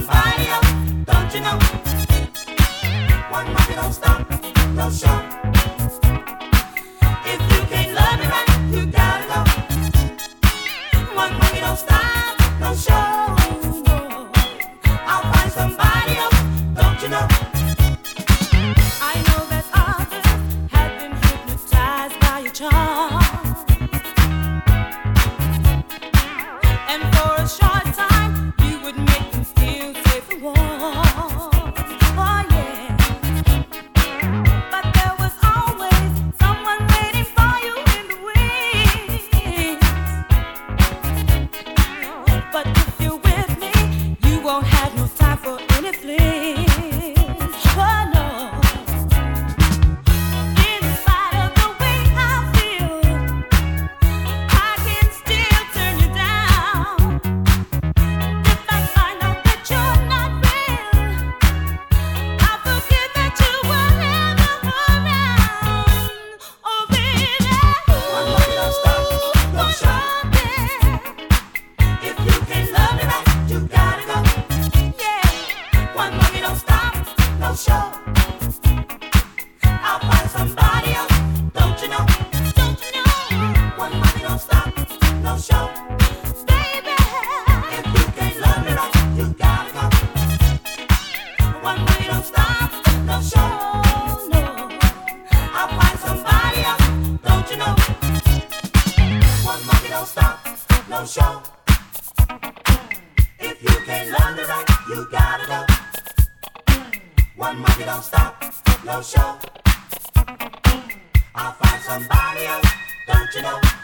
the don't you know? One moment don't stop, don't show. If you can't love me right, you gotta go. One moment don't stop, don't show. I'll find somebody else, don't you know? I know that others have been hypnotized by your charm. I'll find somebody else. Don't you know?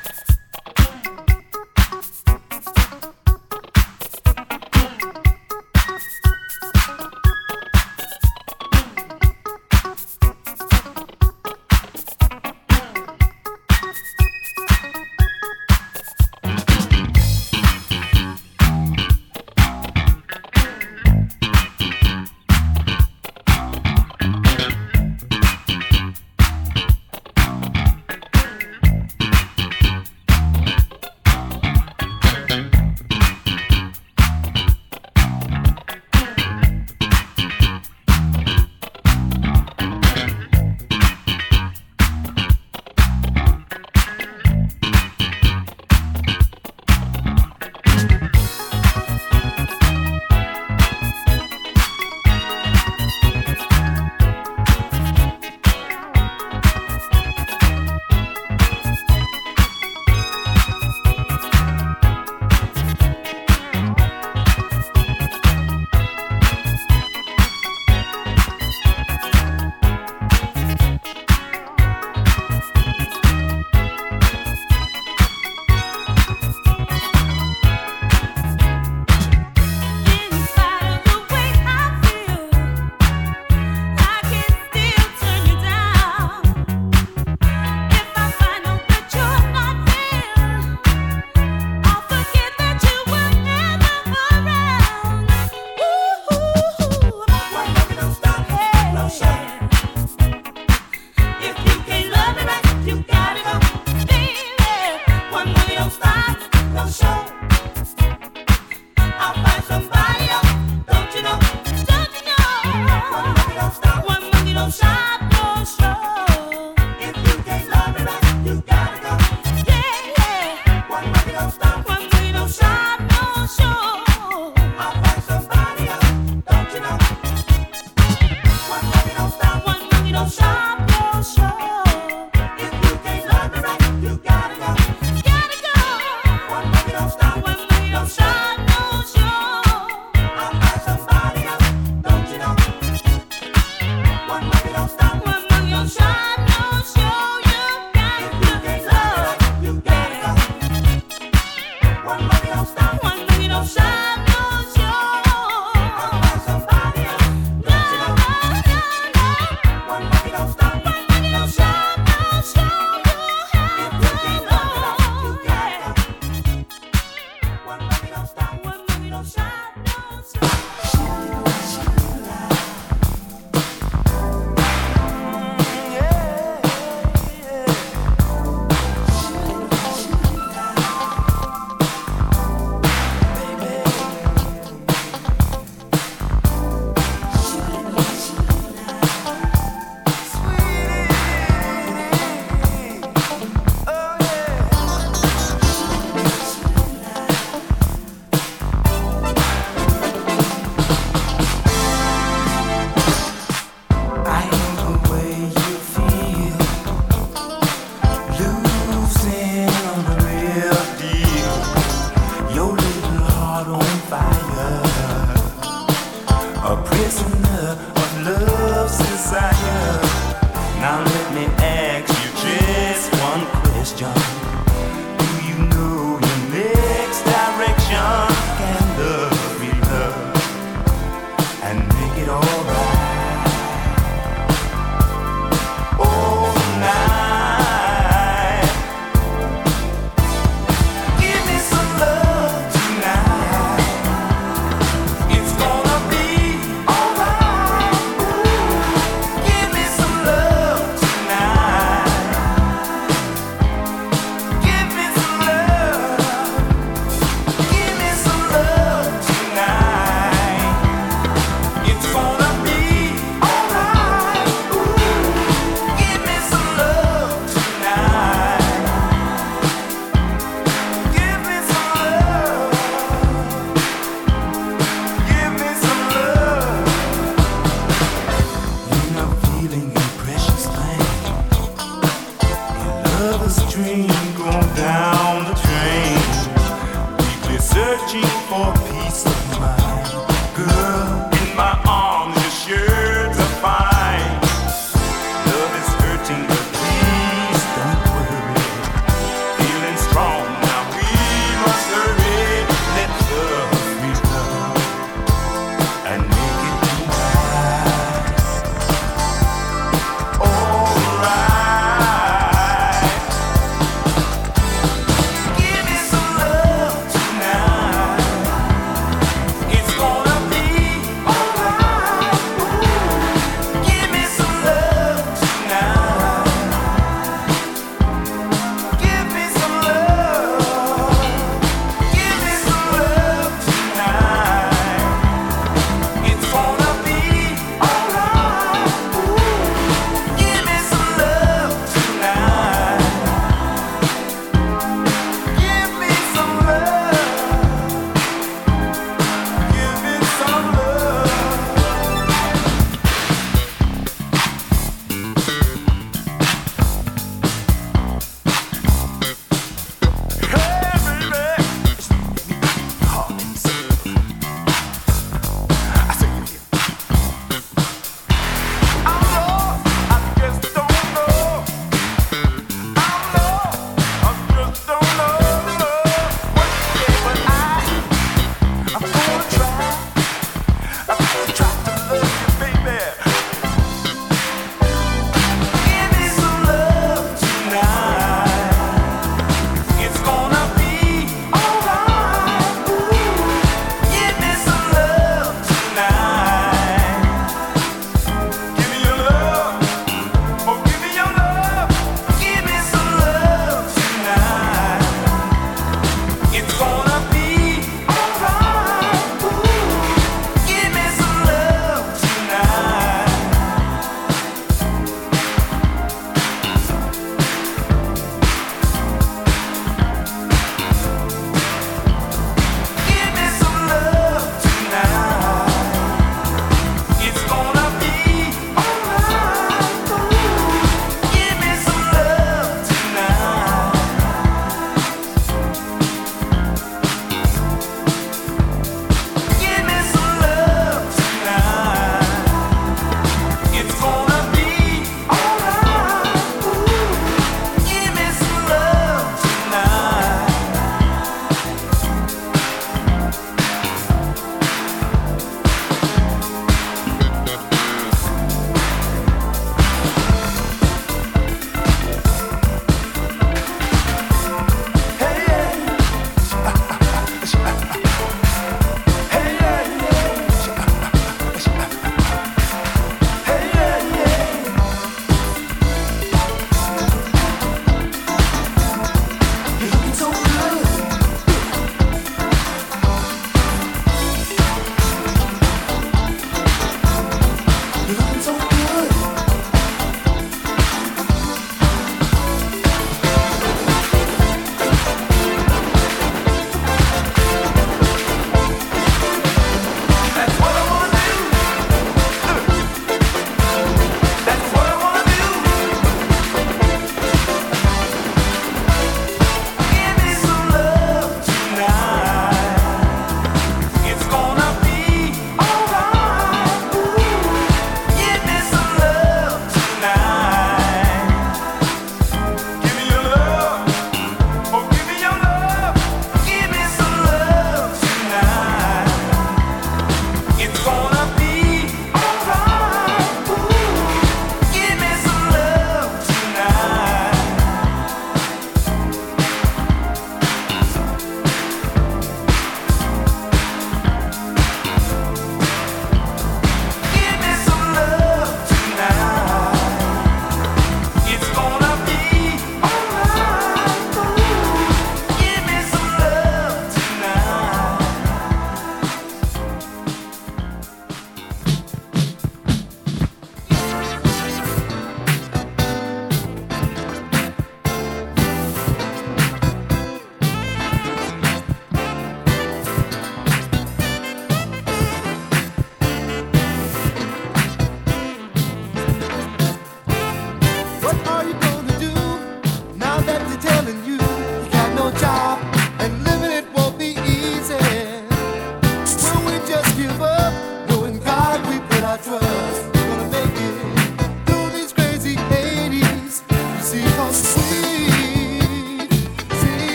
show. a prison.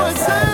School time,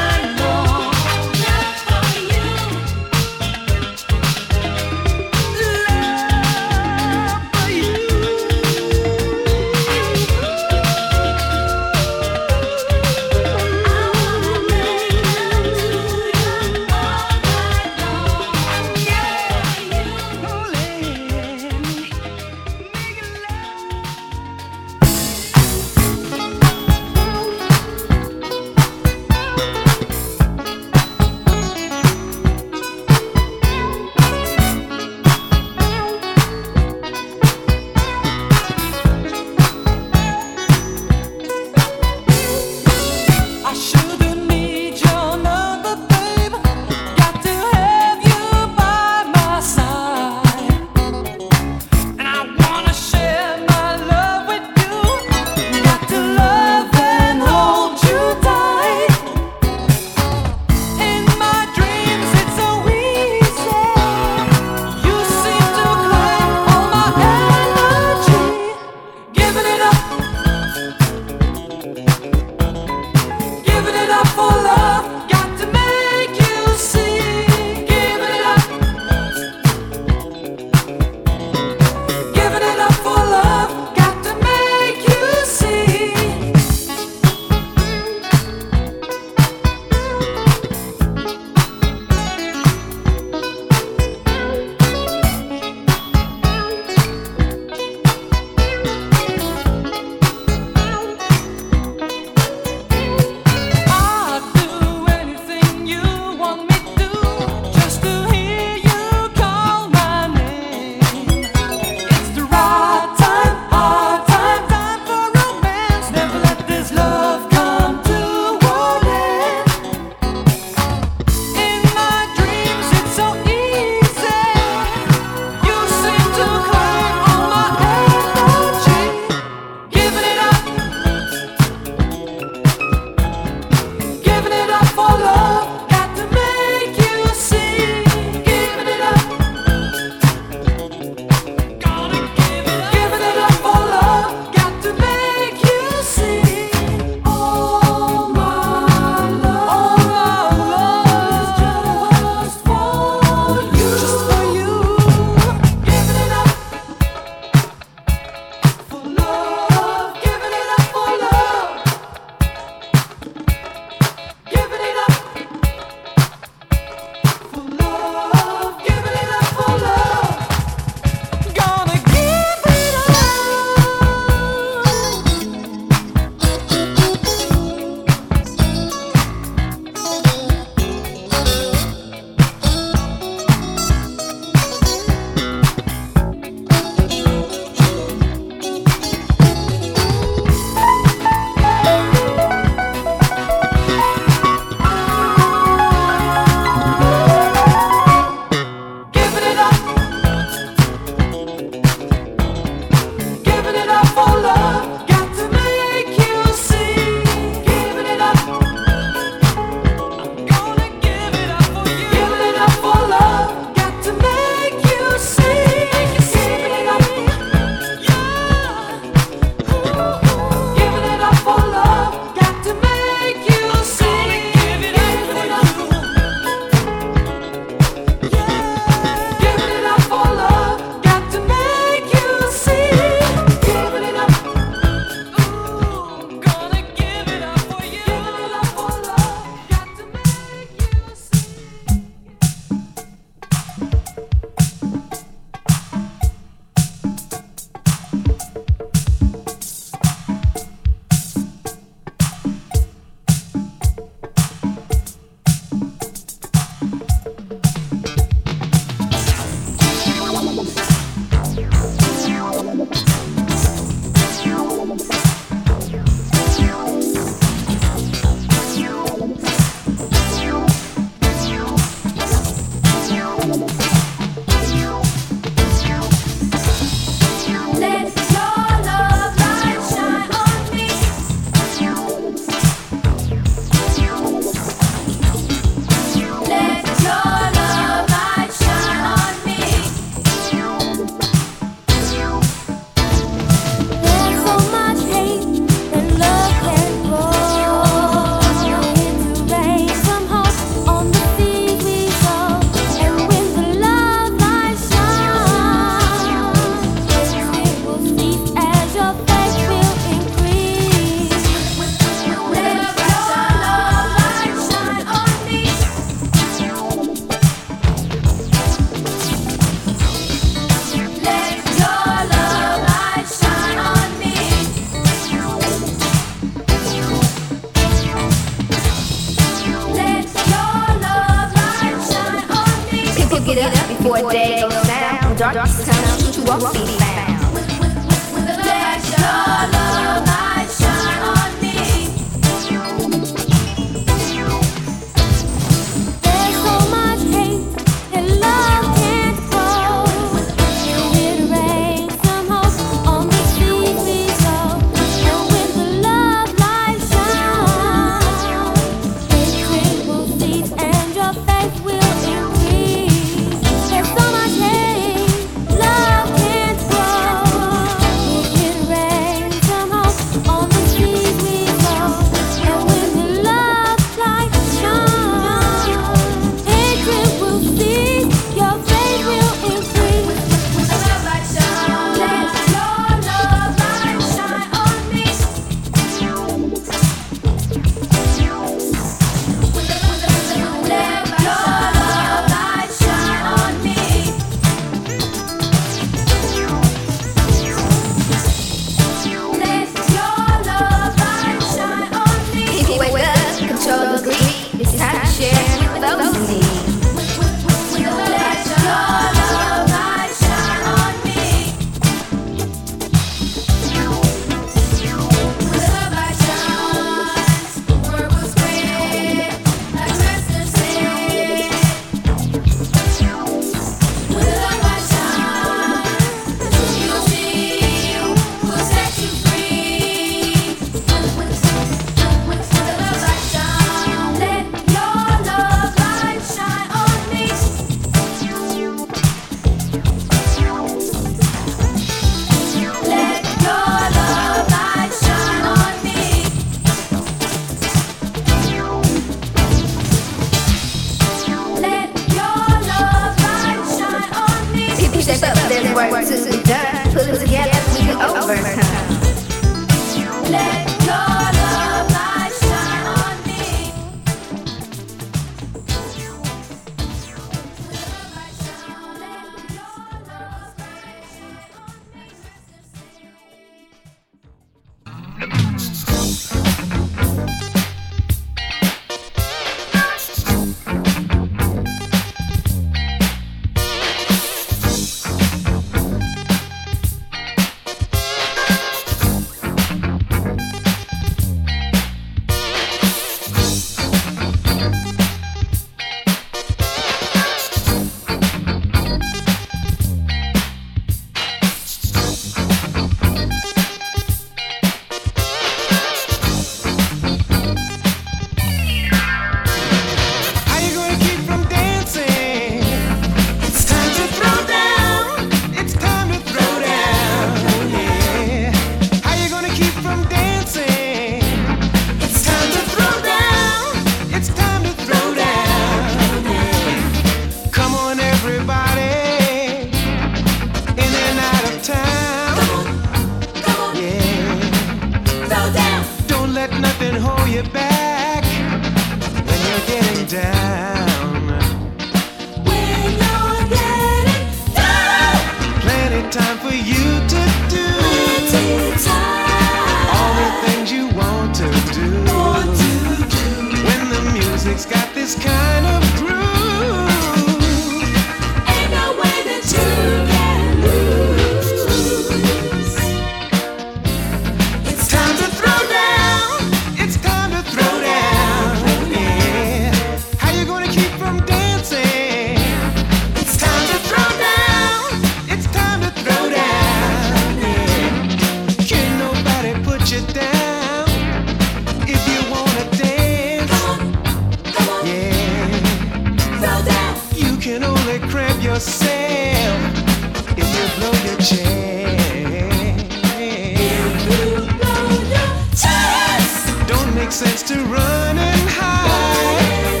sense to run and hide.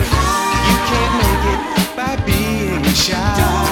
You can't make it by being shy.